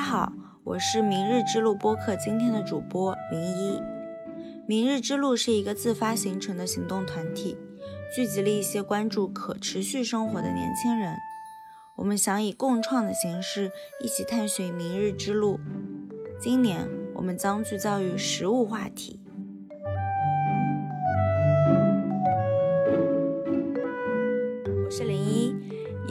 大家好，我是明日之路播客今天的主播林一。明日之路是一个自发形成的行动团体，聚集了一些关注可持续生活的年轻人。我们想以共创的形式，一起探寻明日之路。今年我们将聚焦于食物话题。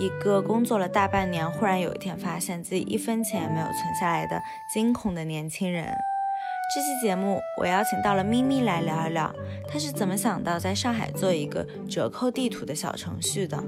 一个工作了大半年，忽然有一天发现自己一分钱也没有存下来的惊恐的年轻人。这期节目我邀请到了咪咪来聊一聊，他是怎么想到在上海做一个折扣地图的小程序的。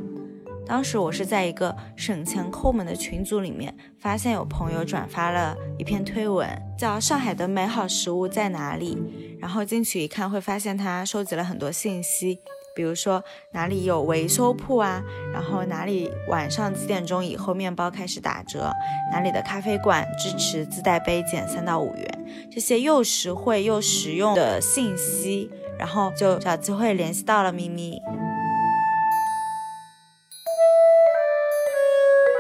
当时我是在一个省钱抠门的群组里面，发现有朋友转发了一篇推文，叫《上海的美好食物在哪里》，然后进去一看，会发现他收集了很多信息。比如说哪里有维修铺啊，然后哪里晚上几点钟以后面包开始打折，哪里的咖啡馆支持自带杯减三到五元，这些又实惠又实用的信息，然后就找机会联系到了咪咪。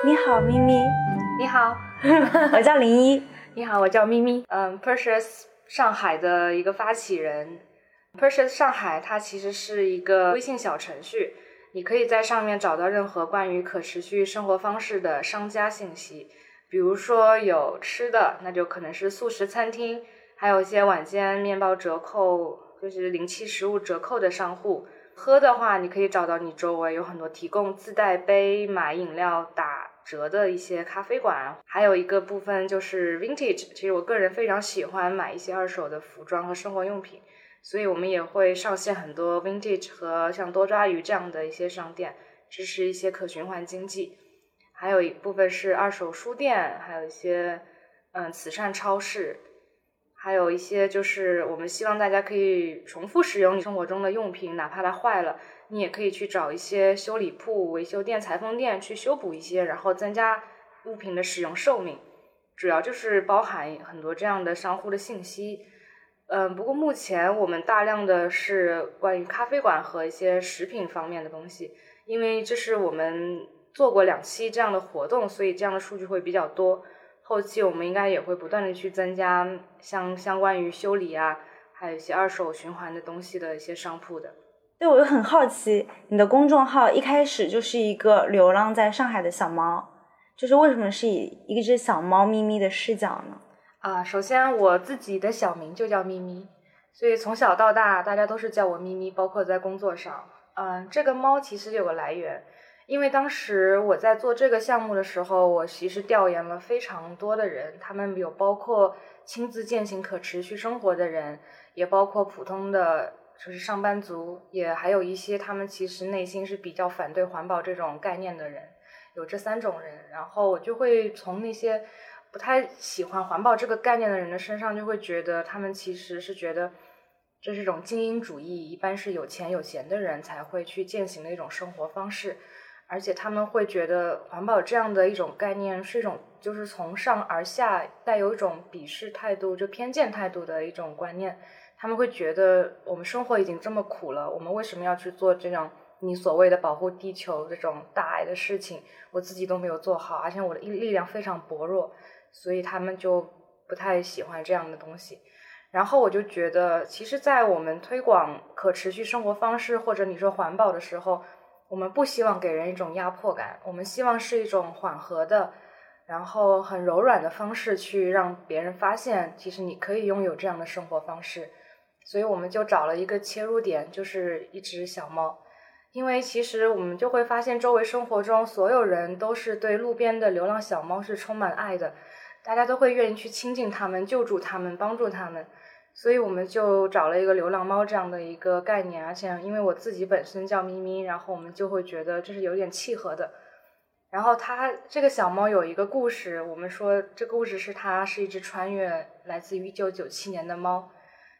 你好，咪咪。你好，我叫林一。你好，我叫咪咪。嗯，Purchase 上海的一个发起人。Purchase 上海，它其实是一个微信小程序，你可以在上面找到任何关于可持续生活方式的商家信息。比如说有吃的，那就可能是素食餐厅，还有一些晚间面包折扣，就是零七食物折扣的商户。喝的话，你可以找到你周围有很多提供自带杯买饮料打折的一些咖啡馆。还有一个部分就是 Vintage，其实我个人非常喜欢买一些二手的服装和生活用品。所以我们也会上线很多 vintage 和像多抓鱼这样的一些商店，支持一些可循环经济。还有一部分是二手书店，还有一些嗯慈善超市，还有一些就是我们希望大家可以重复使用你生活中的用品，哪怕它坏了，你也可以去找一些修理铺、维修店、裁缝店去修补一些，然后增加物品的使用寿命。主要就是包含很多这样的商户的信息。嗯，不过目前我们大量的是关于咖啡馆和一些食品方面的东西，因为这是我们做过两期这样的活动，所以这样的数据会比较多。后期我们应该也会不断的去增加相相关于修理啊，还有一些二手循环的东西的一些商铺的。对，我就很好奇，你的公众号一开始就是一个流浪在上海的小猫，就是为什么是以一只小猫咪咪的视角呢？啊，首先我自己的小名就叫咪咪，所以从小到大大家都是叫我咪咪，包括在工作上。嗯，这个猫其实有个来源，因为当时我在做这个项目的时候，我其实调研了非常多的人，他们有包括亲自践行可持续生活的人，也包括普通的就是上班族，也还有一些他们其实内心是比较反对环保这种概念的人，有这三种人，然后我就会从那些。不太喜欢环保这个概念的人的身上，就会觉得他们其实是觉得这是一种精英主义，一般是有钱有闲的人才会去践行的一种生活方式，而且他们会觉得环保这样的一种概念是一种就是从上而下带有一种鄙视态度、就偏见态度的一种观念。他们会觉得我们生活已经这么苦了，我们为什么要去做这种你所谓的保护地球这种大爱的事情？我自己都没有做好，而且我的力力量非常薄弱。所以他们就不太喜欢这样的东西，然后我就觉得，其实，在我们推广可持续生活方式或者你说环保的时候，我们不希望给人一种压迫感，我们希望是一种缓和的，然后很柔软的方式去让别人发现，其实你可以拥有这样的生活方式。所以我们就找了一个切入点，就是一只小猫，因为其实我们就会发现，周围生活中所有人都是对路边的流浪小猫是充满爱的。大家都会愿意去亲近他们、救助他们、帮助他们，所以我们就找了一个流浪猫这样的一个概念，而且因为我自己本身叫咪咪，然后我们就会觉得这是有点契合的。然后它这个小猫有一个故事，我们说这故事是它是一只穿越来自于一九九七年的猫。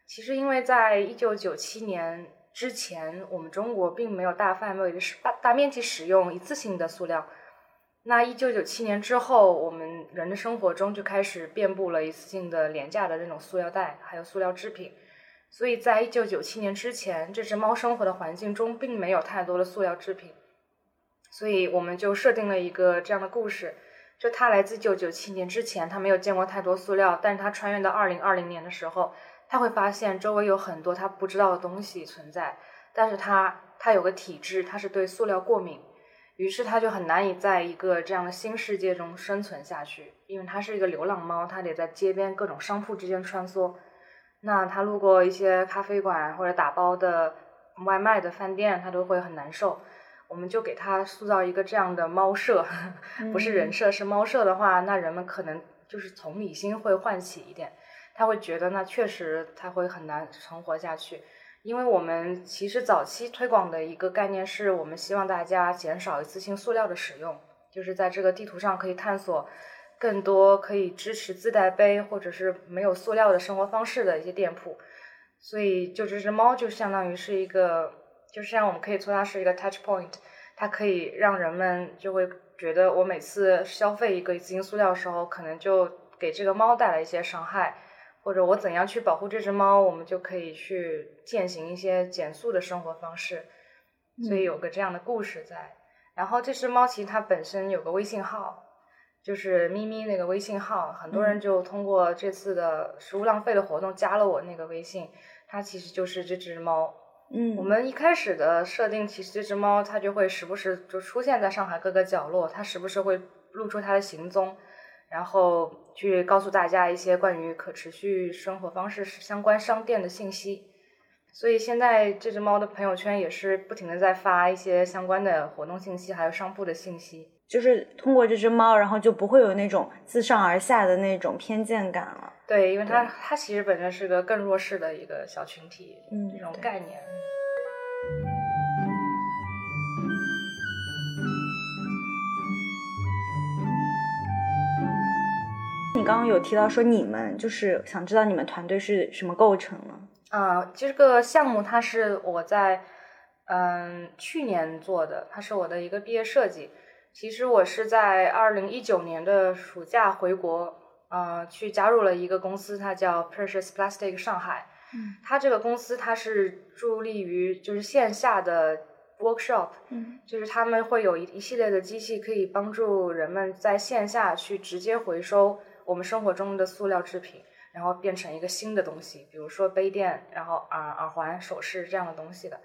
其实因为在一九九七年之前，我们中国并没有大范围的大大面积使用一次性的塑料。那一九九七年之后，我们人的生活中就开始遍布了一次性的廉价的那种塑料袋，还有塑料制品。所以在一九九七年之前，这只猫生活的环境中并没有太多的塑料制品。所以我们就设定了一个这样的故事：就他来自九九七年之前，他没有见过太多塑料，但是他穿越到二零二零年的时候，他会发现周围有很多他不知道的东西存在，但是他他有个体质，他是对塑料过敏，于是他就很难以在一个这样的新世界中生存下去，因为它是一个流浪猫，它得在街边各种商铺之间穿梭，那他路过一些咖啡馆或者打包的外卖的饭店，他都会很难受。我们就给它塑造一个这样的猫舍，不是人设，是猫舍的话，那人们可能就是从理心会唤起一点，他会觉得那确实他会很难存活下去，因为我们其实早期推广的一个概念是我们希望大家减少一次性塑料的使用，就是在这个地图上可以探索更多可以支持自带杯或者是没有塑料的生活方式的一些店铺，所以就这只猫就相当于是一个。就是像我们可以说它是一个 touch point，它可以让人们就会觉得我每次消费一个一次性塑料的时候，可能就给这个猫带来一些伤害，或者我怎样去保护这只猫，我们就可以去践行一些减速的生活方式。所以有个这样的故事在。然后这只猫其实它本身有个微信号，就是咪咪那个微信号，很多人就通过这次的食物浪费的活动加了我那个微信，它其实就是这只猫。嗯，我们一开始的设定，其实这只猫它就会时不时就出现在上海各个角落，它时不时会露出它的行踪，然后去告诉大家一些关于可持续生活方式相关商店的信息。所以现在这只猫的朋友圈也是不停的在发一些相关的活动信息，还有商铺的信息。就是通过这只猫，然后就不会有那种自上而下的那种偏见感了。对，因为它它其实本身是个更弱势的一个小群体，嗯，这种概念。刚刚有提到说你们就是想知道你们团队是什么构成呢？啊，这个项目它是我在嗯去年做的，它是我的一个毕业设计。其实我是在二零一九年的暑假回国，呃，去加入了一个公司，它叫 Precious Plastic 上海。嗯，它这个公司它是助力于就是线下的 workshop，嗯，就是他们会有一一系列的机器可以帮助人们在线下去直接回收我们生活中的塑料制品，然后变成一个新的东西，比如说杯垫，然后耳耳环、首饰这样的东西的。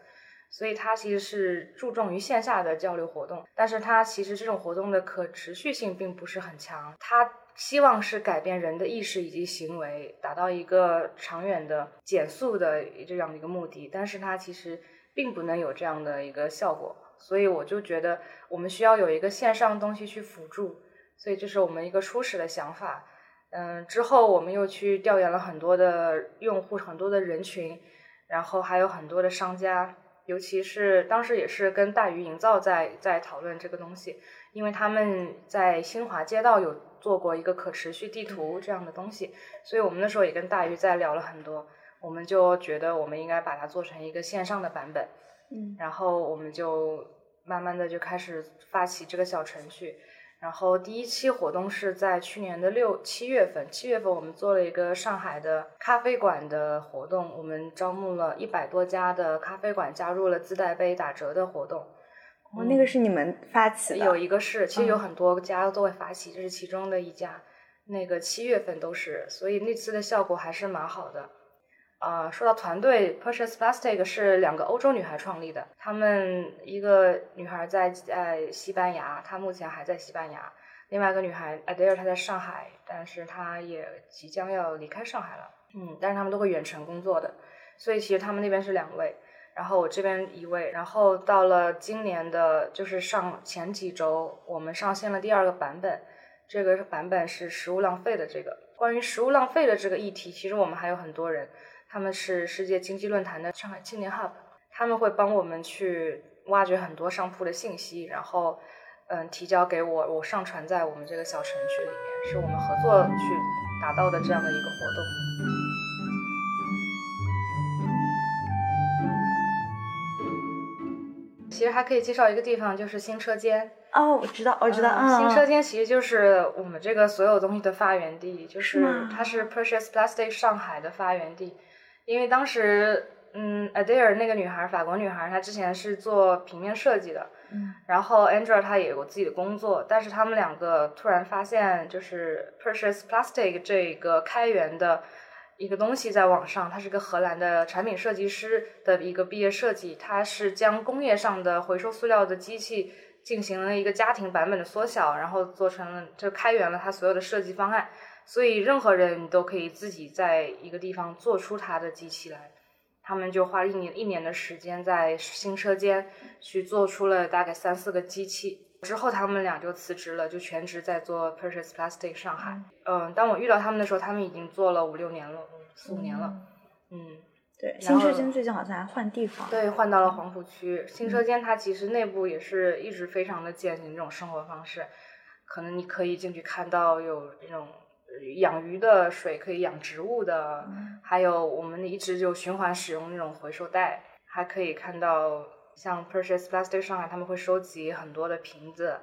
所以它其实是注重于线下的交流活动，但是它其实这种活动的可持续性并不是很强。它希望是改变人的意识以及行为，达到一个长远的减速的这样的一个目的，但是它其实并不能有这样的一个效果。所以我就觉得我们需要有一个线上东西去辅助，所以这是我们一个初始的想法。嗯，之后我们又去调研了很多的用户，很多的人群，然后还有很多的商家。尤其是当时也是跟大鱼营造在在讨论这个东西，因为他们在新华街道有做过一个可持续地图这样的东西，所以我们那时候也跟大鱼在聊了很多，我们就觉得我们应该把它做成一个线上的版本，嗯，然后我们就慢慢的就开始发起这个小程序。然后第一期活动是在去年的六七月份，七月份我们做了一个上海的咖啡馆的活动，我们招募了一百多家的咖啡馆加入了自带杯打折的活动。哦，那个是你们发起的？有一个是，其实有很多家都会发起，这是其中的一家。那个七月份都是，所以那次的效果还是蛮好的。啊，说到团队，Precious Plastic 是两个欧洲女孩创立的。她们一个女孩在在西班牙，她目前还在西班牙；另外一个女孩 Adair 她在上海，但是她也即将要离开上海了。嗯，但是她们都会远程工作的，所以其实她们那边是两位，然后我这边一位。然后到了今年的，就是上前几周，我们上线了第二个版本，这个版本是食物浪费的这个。关于食物浪费的这个议题，其实我们还有很多人。他们是世界经济论坛的上海青年 Hub，他们会帮我们去挖掘很多商铺的信息，然后嗯提交给我，我上传在我们这个小程序里面，是我们合作去达到的这样的一个活动。其实还可以介绍一个地方，就是新车间。哦，我知道，我知道，嗯，新车间其实就是我们这个所有东西的发源地，就是它是 Precious Plastic 上海的发源地。因为当时，嗯，Adair 那个女孩，法国女孩，她之前是做平面设计的，嗯，然后 Angela 她也有自己的工作，但是他们两个突然发现，就是 Purchase Plastic 这个开源的一个东西在网上，它是个荷兰的产品设计师的一个毕业设计，它是将工业上的回收塑料的机器进行了一个家庭版本的缩小，然后做成了就开源了它所有的设计方案，所以任何人都可以自己在一个地方做出他的机器来。他们就花了一年一年的时间在新车间去做出了大概三四个机器，之后他们俩就辞职了，就全职在做 p u r c h a s e Plastic 上海。嗯，当我遇到他们的时候，他们已经做了五六年了，四五年了。嗯，对，新车间最近好像还换地方。对，换到了黄浦区。新车间它其实内部也是一直非常的践行这种生活方式，可能你可以进去看到有这种。养鱼的水可以养植物的，还有我们一直就循环使用那种回收袋，还可以看到像 Purchase Plastic 上海他们会收集很多的瓶子，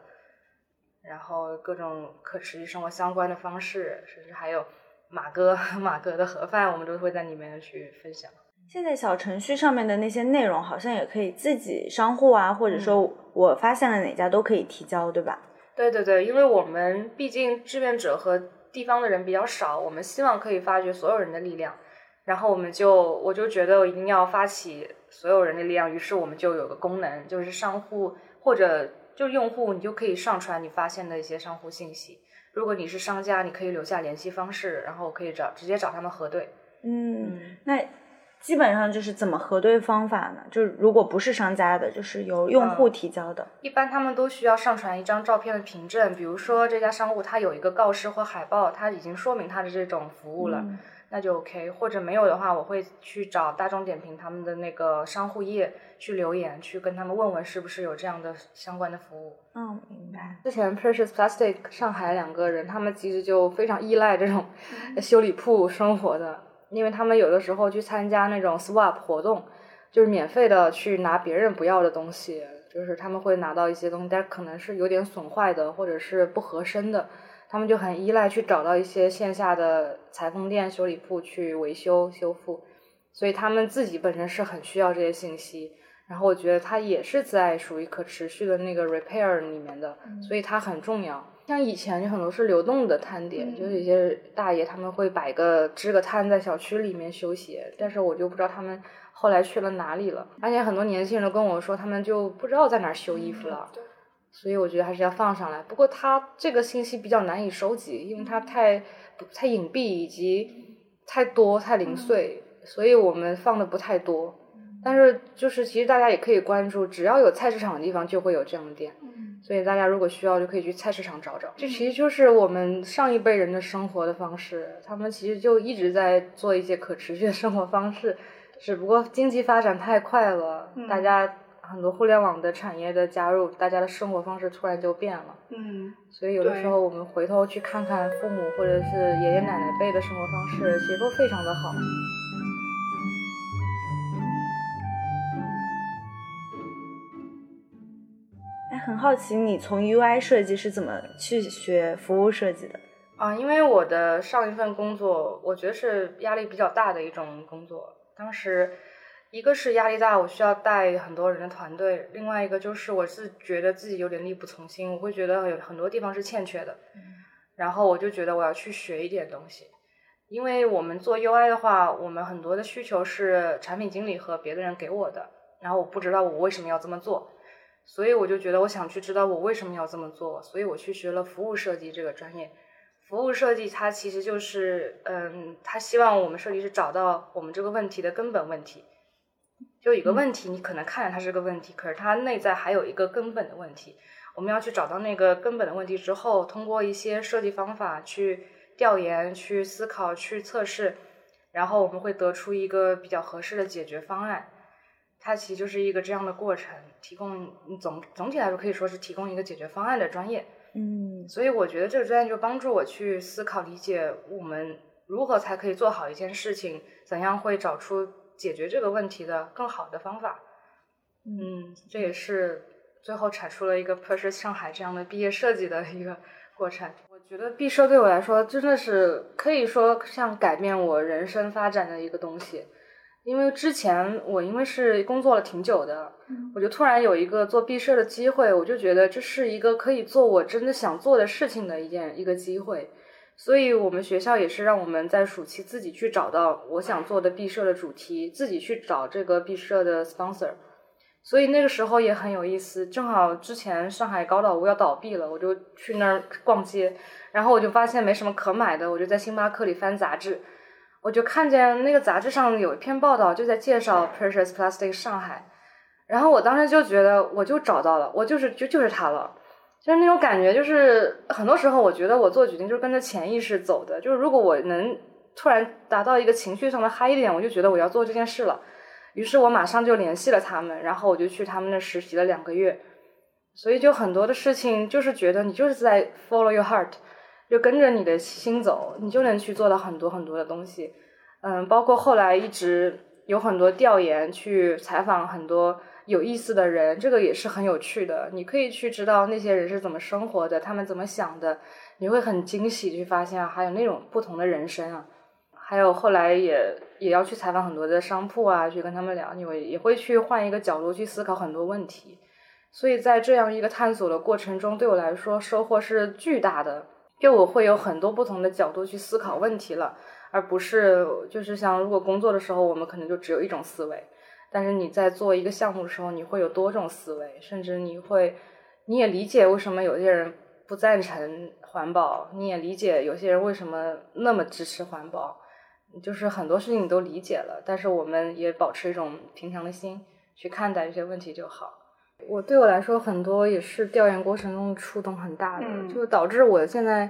然后各种可持续生活相关的方式，甚至还有马哥 马哥的盒饭，我们都会在里面去分享。现在小程序上面的那些内容好像也可以自己商户啊，或者说我发现了哪家都可以提交，对吧？对对对，因为我们毕竟志愿者和地方的人比较少，我们希望可以发掘所有人的力量，然后我们就我就觉得我一定要发起所有人的力量，于是我们就有个功能，就是商户或者就用户，你就可以上传你发现的一些商户信息。如果你是商家，你可以留下联系方式，然后可以找直接找他们核对。嗯，那基本上就是怎么核对方法呢？就是如果不是商家的，就是由用户提交的。一般他们都需要上传一张照片的凭证，比如说这家商户他有一个告示或海报，他已经说明他的这种服务了，那就 OK。或者没有的话，我会去找大众点评他们的那个商户页去留言，去跟他们问问是不是有这样的相关的服务。嗯，明白。之前 Precious Plastic 上海两个人，他们其实就非常依赖这种 修理铺生活的。因为他们有的时候去参加那种 swap 活动，就是免费的去拿别人不要的东西，就是他们会拿到一些东西，但可能是有点损坏的或者是不合身的，他们就很依赖去找到一些线下的裁缝店、修理铺去维修修复，所以他们自己本身是很需要这些信息。然后我觉得它也是在属于可持续的那个 repair 里面的，所以它很重要。像以前就很多是流动的摊点，就是一些大爷他们会摆个支个摊在小区里面修鞋，但是我就不知道他们后来去了哪里了。而且很多年轻人都跟我说，他们就不知道在哪儿修衣服了。所以我觉得还是要放上来。不过它这个信息比较难以收集，因为它太太隐蔽以及太多太零碎，所以我们放的不太多。但是就是其实大家也可以关注，只要有菜市场的地方就会有这样的店。所以大家如果需要，就可以去菜市场找找。这其实就是我们上一辈人的生活的方式，他们其实就一直在做一些可持续的生活方式，只不过经济发展太快了，大家很多互联网的产业的加入，大家的生活方式突然就变了。嗯，所以有的时候我们回头去看看父母或者是爷爷奶奶辈的生活方式，其实都非常的好。很好奇，你从 UI 设计是怎么去学服务设计的？啊，因为我的上一份工作，我觉得是压力比较大的一种工作。当时，一个是压力大，我需要带很多人的团队；，另外一个就是我是觉得自己有点力不从心，我会觉得有很多地方是欠缺的。然后我就觉得我要去学一点东西，因为我们做 UI 的话，我们很多的需求是产品经理和别的人给我的，然后我不知道我为什么要这么做。所以我就觉得我想去知道我为什么要这么做，所以我去学了服务设计这个专业。服务设计它其实就是，嗯，他希望我们设计师找到我们这个问题的根本问题。就一个问题，你可能看着它是个问题，可是它内在还有一个根本的问题。我们要去找到那个根本的问题之后，通过一些设计方法去调研、去思考、去测试，然后我们会得出一个比较合适的解决方案。它其实就是一个这样的过程，提供总总体来说可以说是提供一个解决方案的专业。嗯，所以我觉得这个专业就帮助我去思考理解我们如何才可以做好一件事情，怎样会找出解决这个问题的更好的方法。嗯，这也是最后产出了一个 p u s h 上海这样的毕业设计的一个过程。我觉得毕设对我来说真的是可以说像改变我人生发展的一个东西。因为之前我因为是工作了挺久的，我就突然有一个做毕设的机会，我就觉得这是一个可以做我真的想做的事情的一件一个机会，所以我们学校也是让我们在暑期自己去找到我想做的毕设的主题，自己去找这个毕设的 sponsor，所以那个时候也很有意思，正好之前上海高岛屋要倒闭了，我就去那儿逛街，然后我就发现没什么可买的，我就在星巴克里翻杂志。我就看见那个杂志上有一篇报道，就在介绍 Precious Plastic 上海，然后我当时就觉得我就找到了，我就是就就是它了，就是那种感觉，就是很多时候我觉得我做决定就是跟着潜意识走的，就是如果我能突然达到一个情绪上的嗨一点，我就觉得我要做这件事了，于是我马上就联系了他们，然后我就去他们那实习了两个月，所以就很多的事情就是觉得你就是在 follow your heart。就跟着你的心走，你就能去做到很多很多的东西。嗯，包括后来一直有很多调研，去采访很多有意思的人，这个也是很有趣的。你可以去知道那些人是怎么生活的，他们怎么想的，你会很惊喜去发现还有那种不同的人生啊。还有后来也也要去采访很多的商铺啊，去跟他们聊，你会也会去换一个角度去思考很多问题。所以在这样一个探索的过程中，对我来说收获是巨大的。就我会有很多不同的角度去思考问题了，而不是就是像如果工作的时候，我们可能就只有一种思维，但是你在做一个项目的时候，你会有多种思维，甚至你会你也理解为什么有些人不赞成环保，你也理解有些人为什么那么支持环保，就是很多事情你都理解了，但是我们也保持一种平常的心去看待一些问题就好。我对我来说，很多也是调研过程中触动很大的，就导致我现在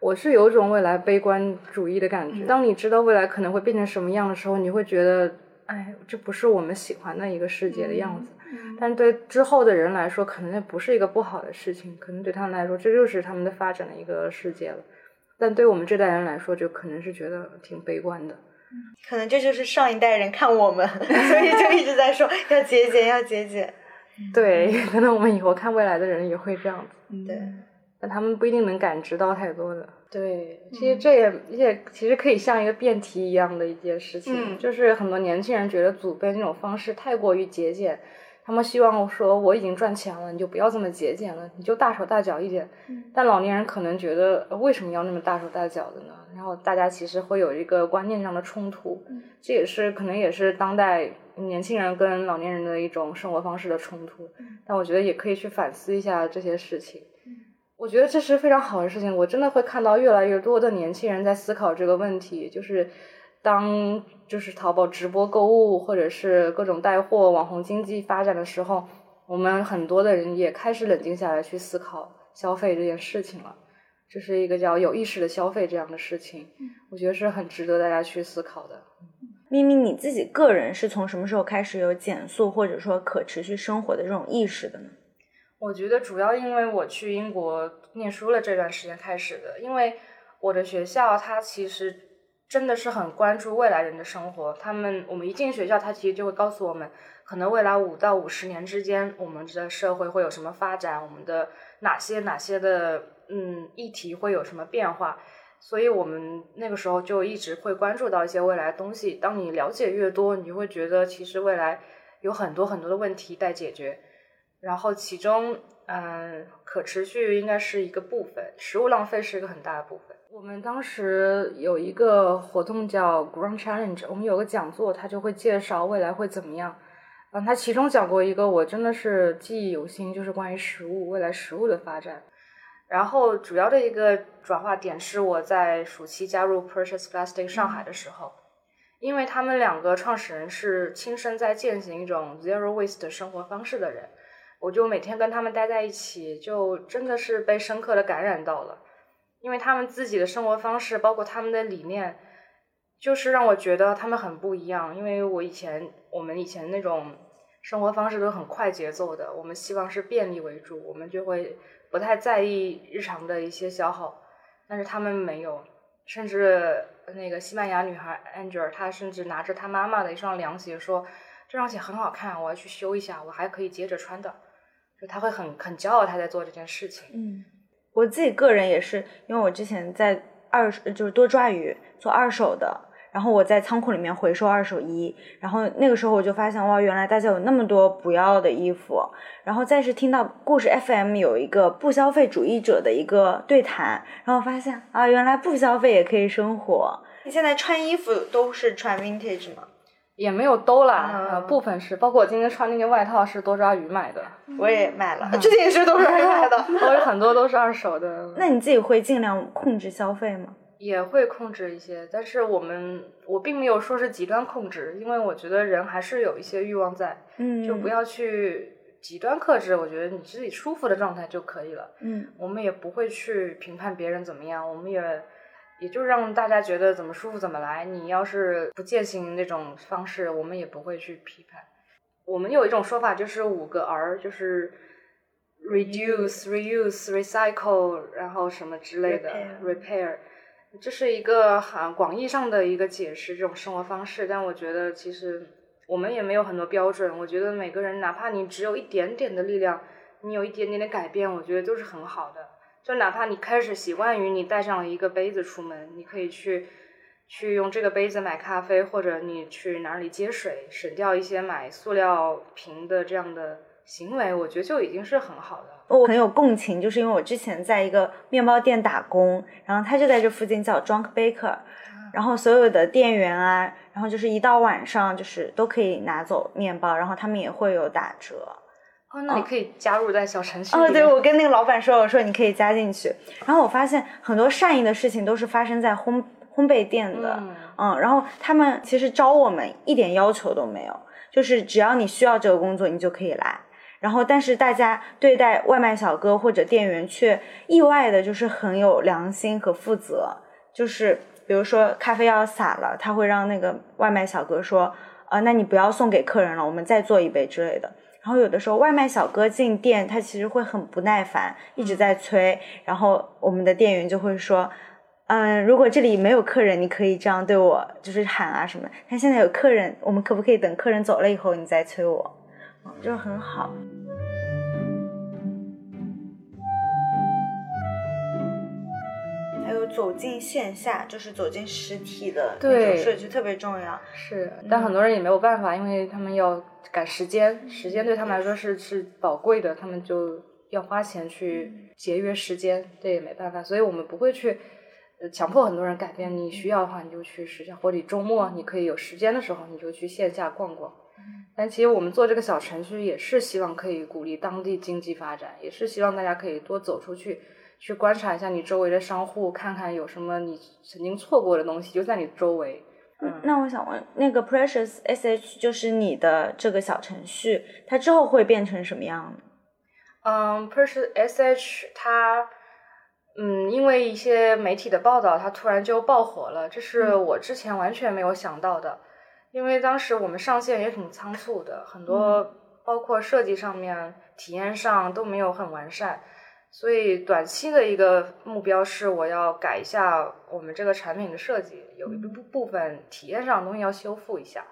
我是有种未来悲观主义的感觉。当你知道未来可能会变成什么样的时候，你会觉得，哎，这不是我们喜欢的一个世界的样子。但对之后的人来说，可能那不是一个不好的事情，可能对他们来说，这就是他们的发展的一个世界了。但对我们这代人来说，就可能是觉得挺悲观的。可能这就是上一代人看我们，所以就一直在说要节俭，要节俭。对，可能我们以后看未来的人也会这样子。对，但他们不一定能感知到太多的。对，其实这也也其实可以像一个辩题一样的一件事情，就是很多年轻人觉得祖辈那种方式太过于节俭，他们希望说我已经赚钱了，你就不要这么节俭了，你就大手大脚一点。但老年人可能觉得为什么要那么大手大脚的呢？然后大家其实会有一个观念上的冲突，这也是可能也是当代。年轻人跟老年人的一种生活方式的冲突，但我觉得也可以去反思一下这些事情。我觉得这是非常好的事情。我真的会看到越来越多的年轻人在思考这个问题，就是当就是淘宝直播购物或者是各种带货网红经济发展的时候，我们很多的人也开始冷静下来去思考消费这件事情了。这是一个叫有意识的消费这样的事情，我觉得是很值得大家去思考的。咪咪，你自己个人是从什么时候开始有减速或者说可持续生活的这种意识的呢？我觉得主要因为我去英国念书了这段时间开始的，因为我的学校它其实真的是很关注未来人的生活。他们我们一进学校，他其实就会告诉我们，可能未来五到五十年之间，我们的社会会有什么发展，我们的哪些哪些的嗯议题会有什么变化。所以我们那个时候就一直会关注到一些未来的东西。当你了解越多，你就会觉得其实未来有很多很多的问题待解决。然后其中，嗯，可持续应该是一个部分，食物浪费是一个很大的部分。我们当时有一个活动叫 Ground Challenge，我们有个讲座，他就会介绍未来会怎么样。嗯，他其中讲过一个我真的是记忆犹新，就是关于食物未来食物的发展。然后主要的一个转化点是我在暑期加入 Precious Plastic 上海的时候，因为他们两个创始人是亲身在践行一种 Zero Waste 的生活方式的人，我就每天跟他们待在一起，就真的是被深刻的感染到了，因为他们自己的生活方式，包括他们的理念，就是让我觉得他们很不一样。因为我以前我们以前那种生活方式都很快节奏的，我们希望是便利为主，我们就会。不太在意日常的一些消耗，但是他们没有，甚至那个西班牙女孩 Angel，她甚至拿着她妈妈的一双凉鞋说：“这双鞋很好看，我要去修一下，我还可以接着穿的。”就她会很很骄傲，她在做这件事情。嗯，我自己个人也是，因为我之前在二就是多抓鱼做二手的，然后我在仓库里面回收二手衣，然后那个时候我就发现哇，原来大家有那么多不要的衣服。然后再是听到故事 FM 有一个不消费主义者的一个对谈，然后发现啊，原来不消费也可以生活。你现在穿衣服都是穿 vintage 吗？也没有都啦，呃，部分是，包括我今天穿那件外套是多抓鱼买的，我也买了，这件也是多抓鱼买的，我有很多都是二手的。那你自己会尽量控制消费吗？也会控制一些，但是我们我并没有说是极端控制，因为我觉得人还是有一些欲望在，嗯，就不要去极端克制。我觉得你自己舒服的状态就可以了，嗯，我们也不会去评判别人怎么样，我们也也就让大家觉得怎么舒服怎么来。你要是不践行那种方式，我们也不会去批判。我们有一种说法就是五个 R，就是 reduce、reuse、recycle，然后什么之类的 repair。这是一个很广义上的一个解释，这种生活方式。但我觉得其实我们也没有很多标准。我觉得每个人，哪怕你只有一点点的力量，你有一点点的改变，我觉得都是很好的。就哪怕你开始习惯于你带上了一个杯子出门，你可以去去用这个杯子买咖啡，或者你去哪里接水，省掉一些买塑料瓶的这样的行为，我觉得就已经是很好的。我很有共情，就是因为我之前在一个面包店打工，然后他就在这附近叫 Drunk Baker，然后所有的店员啊，然后就是一到晚上就是都可以拿走面包，然后他们也会有打折。哦，那你可以加入在小程序。哦，对，我跟那个老板说，我说你可以加进去。然后我发现很多善意的事情都是发生在烘烘焙店的，嗯，然后他们其实招我们一点要求都没有，就是只要你需要这个工作，你就可以来。然后，但是大家对待外卖小哥或者店员却意外的就是很有良心和负责。就是比如说咖啡要洒了，他会让那个外卖小哥说：“呃，那你不要送给客人了，我们再做一杯之类的。”然后有的时候外卖小哥进店，他其实会很不耐烦，一直在催。然后我们的店员就会说：“嗯，如果这里没有客人，你可以这样对我，就是喊啊什么。但现在有客人，我们可不可以等客人走了以后你再催我？”就很好。还有走进线下，就是走进实体的那种社区特别重要。是，但很多人也没有办法，因为他们要赶时间，时间对他们来说是是宝贵的，他们就要花钱去节约时间，这也没办法。所以我们不会去强迫很多人改变。你需要的话，你就去实下，或者周末你可以有时间的时候，你就去线下逛逛。但其实我们做这个小程序也是希望可以鼓励当地经济发展，也是希望大家可以多走出去，去观察一下你周围的商户，看看有什么你曾经错过的东西就在你周围。嗯，那我想问，那个 Precious SH 就是你的这个小程序，它之后会变成什么样呢？嗯，Precious SH 它，嗯，因为一些媒体的报道，它突然就爆火了，这是我之前完全没有想到的。因为当时我们上线也挺仓促的，很多包括设计上面、体验上都没有很完善，所以短期的一个目标是我要改一下我们这个产品的设计，有一部部分体验上的东西要修复一下。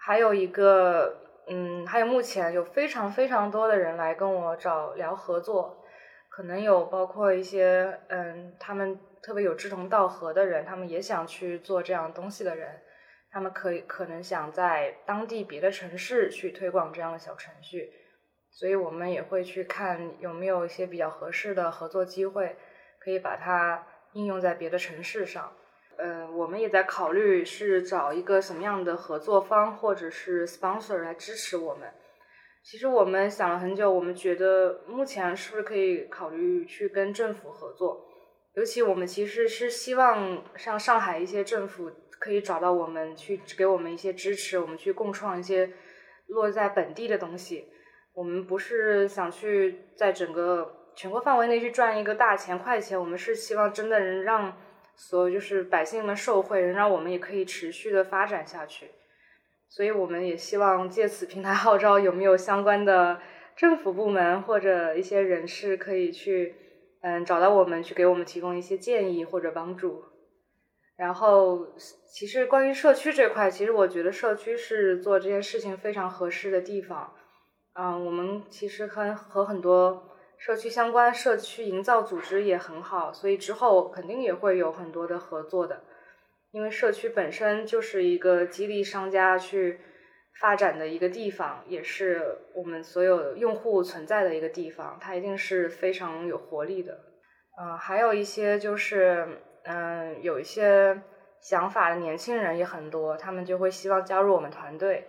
还有一个，嗯，还有目前有非常非常多的人来跟我找聊合作，可能有包括一些，嗯，他们特别有志同道合的人，他们也想去做这样东西的人。他们可以可能想在当地别的城市去推广这样的小程序，所以我们也会去看有没有一些比较合适的合作机会，可以把它应用在别的城市上。呃，我们也在考虑是找一个什么样的合作方或者是 sponsor 来支持我们。其实我们想了很久，我们觉得目前是不是可以考虑去跟政府合作？尤其我们其实是希望像上海一些政府。可以找到我们去给我们一些支持，我们去共创一些落在本地的东西。我们不是想去在整个全国范围内去赚一个大钱快钱，我们是希望真的能让所有就是百姓们受惠，能让我们也可以持续的发展下去。所以我们也希望借此平台号召有没有相关的政府部门或者一些人士可以去嗯找到我们，去给我们提供一些建议或者帮助。然后，其实关于社区这块，其实我觉得社区是做这件事情非常合适的地方。嗯，我们其实和和很多社区相关社区营造组织也很好，所以之后肯定也会有很多的合作的。因为社区本身就是一个激励商家去发展的一个地方，也是我们所有用户存在的一个地方，它一定是非常有活力的。嗯，还有一些就是，嗯，有一些想法的年轻人也很多，他们就会希望加入我们团队，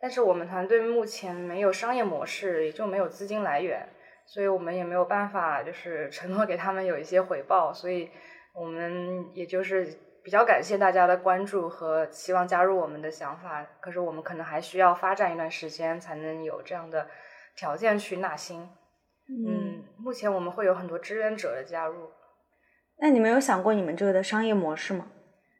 但是我们团队目前没有商业模式，也就没有资金来源，所以我们也没有办法就是承诺给他们有一些回报，所以我们也就是比较感谢大家的关注和希望加入我们的想法，可是我们可能还需要发展一段时间才能有这样的条件去纳新。嗯，目前我们会有很多志愿者的加入。那你们有想过你们这个的商业模式吗？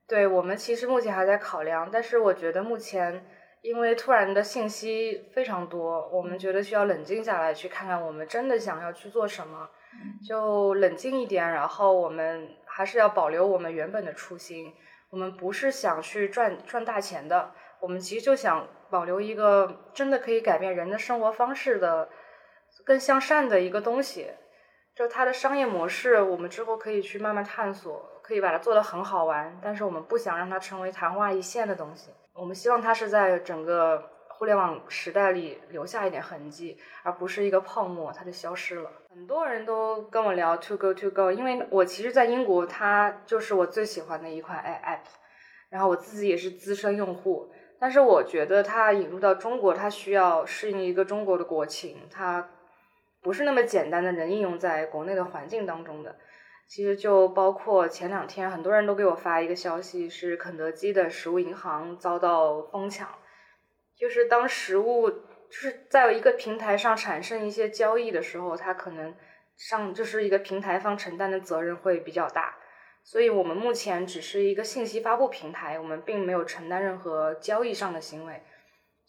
对我们其实目前还在考量，但是我觉得目前因为突然的信息非常多，我们觉得需要冷静下来，去看看我们真的想要去做什么，就冷静一点。然后我们还是要保留我们原本的初心，我们不是想去赚赚大钱的，我们其实就想保留一个真的可以改变人的生活方式的。更向善的一个东西，就它的商业模式，我们之后可以去慢慢探索，可以把它做得很好玩。但是我们不想让它成为昙花一现的东西，我们希望它是在整个互联网时代里留下一点痕迹，而不是一个泡沫，它就消失了。很多人都跟我聊 To Go To Go，因为我其实，在英国它就是我最喜欢的一款 App，然后我自己也是资深用户。但是我觉得它引入到中国，它需要适应一个中国的国情，它。不是那么简单的能应用在国内的环境当中的，其实就包括前两天很多人都给我发一个消息，是肯德基的食物银行遭到疯抢，就是当食物就是在一个平台上产生一些交易的时候，它可能上就是一个平台方承担的责任会比较大，所以我们目前只是一个信息发布平台，我们并没有承担任何交易上的行为。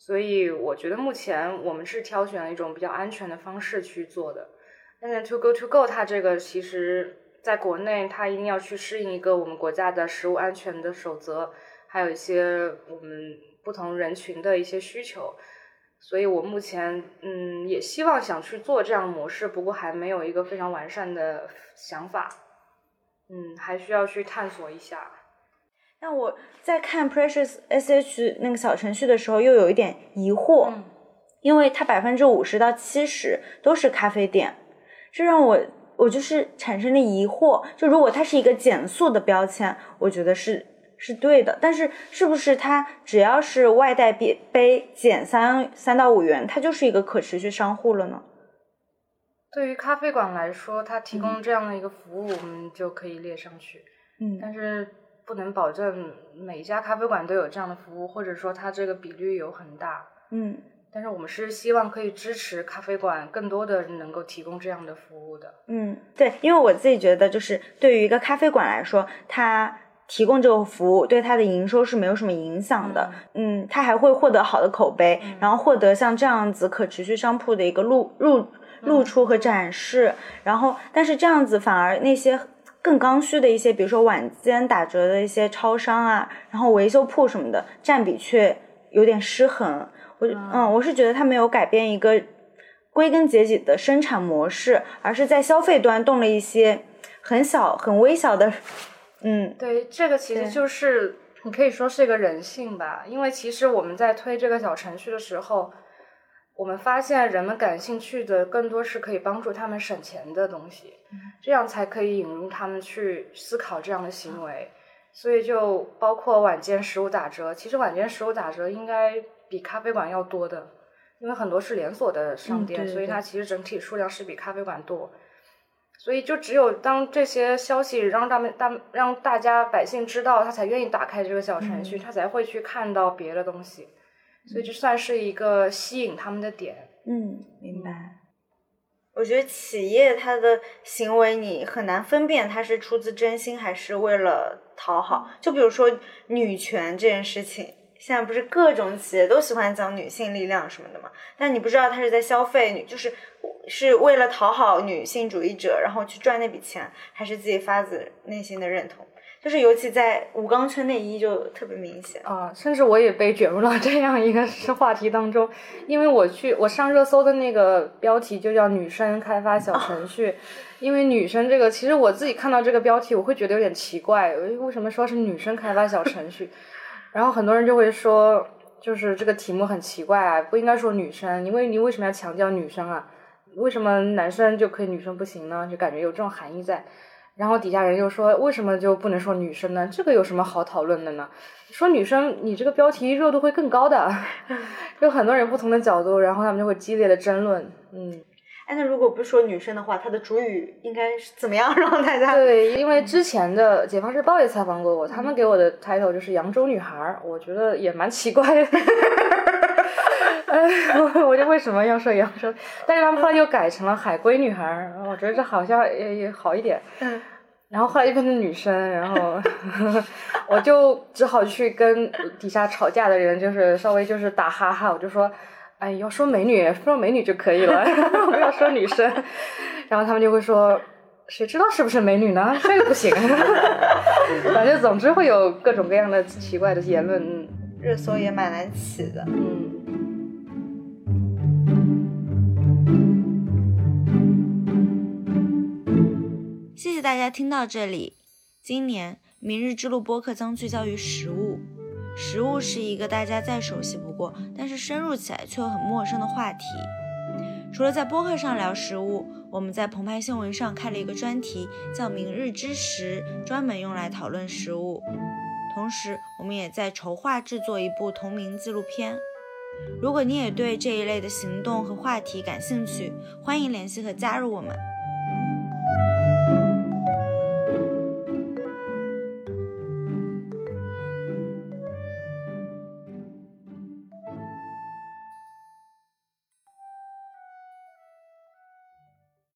所以我觉得目前我们是挑选了一种比较安全的方式去做的。但是 To Go To Go 它这个其实在国内它一定要去适应一个我们国家的食物安全的守则，还有一些我们不同人群的一些需求。所以我目前嗯也希望想去做这样模式，不过还没有一个非常完善的想法，嗯还需要去探索一下。那我在看 Precious SH 那个小程序的时候，又有一点疑惑，因为它百分之五十到七十都是咖啡店，这让我我就是产生了疑惑。就如果它是一个减速的标签，我觉得是是对的，但是是不是它只要是外带杯杯减三三到五元，它就是一个可持续商户了呢？对于咖啡馆来说，它提供这样的一个服务，我们就可以列上去。嗯，但是。不能保证每一家咖啡馆都有这样的服务，或者说它这个比率有很大。嗯，但是我们是希望可以支持咖啡馆更多的能够提供这样的服务的。嗯，对，因为我自己觉得，就是对于一个咖啡馆来说，它提供这个服务对它的营收是没有什么影响的。嗯，它还会获得好的口碑，然后获得像这样子可持续商铺的一个露入露出和展示。然后，但是这样子反而那些。更刚需的一些，比如说晚间打折的一些超商啊，然后维修铺什么的，占比却有点失衡。我嗯，我是觉得它没有改变一个归根结底的生产模式，而是在消费端动了一些很小、很微小的。嗯，对，这个其实就是你可以说是一个人性吧，因为其实我们在推这个小程序的时候。我们发现人们感兴趣的更多是可以帮助他们省钱的东西，这样才可以引入他们去思考这样的行为。所以就包括晚间食物打折，其实晚间食物打折应该比咖啡馆要多的，因为很多是连锁的商店，所以它其实整体数量是比咖啡馆多。所以就只有当这些消息让大们大让大家百姓知道，他才愿意打开这个小程序，他才会去看到别的东西。所以这算是一个吸引他们的点。嗯，明白。我觉得企业它的行为你很难分辨它是出自真心还是为了讨好。就比如说女权这件事情，现在不是各种企业都喜欢讲女性力量什么的嘛？但你不知道它是在消费女，就是是为了讨好女性主义者，然后去赚那笔钱，还是自己发自内心的认同。就是尤其在武钢圈内衣就特别明显啊，甚至我也被卷入到这样一个话题当中，因为我去我上热搜的那个标题就叫“女生开发小程序”，因为女生这个其实我自己看到这个标题我会觉得有点奇怪，为什么说是女生开发小程序？然后很多人就会说，就是这个题目很奇怪啊，不应该说女生，因为你为什么要强调女生啊？为什么男生就可以，女生不行呢？就感觉有这种含义在。然后底下人又说：“为什么就不能说女生呢？这个有什么好讨论的呢？说女生，你这个标题热度会更高的。有很多人不同的角度，然后他们就会激烈的争论。嗯，哎，那如果不说女生的话，它的主语应该是怎么样 让大家？对，因为之前的《解放日报》也采访过我，他们给我的 title 就是扬州女孩，我觉得也蛮奇怪的。哎，我我就为什么要说要说？但是他们后来又改成了海归女孩，我觉得这好像也也好一点。嗯。然后后来又变成女生，然后 我就只好去跟底下吵架的人，就是稍微就是打哈哈，我就说，哎，要说美女，说美女就可以了，不要说女生。然后他们就会说，谁知道是不是美女呢？这个不行。反正总之会有各种各样的奇怪的言论，热搜也蛮难起的。嗯。大家听到这里。今年明日之路播客将聚焦于食物。食物是一个大家再熟悉不过，但是深入起来却又很陌生的话题。除了在播客上聊食物，我们在澎湃新闻上开了一个专题，叫“明日之食”，专门用来讨论食物。同时，我们也在筹划制作一部同名纪录片。如果你也对这一类的行动和话题感兴趣，欢迎联系和加入我们。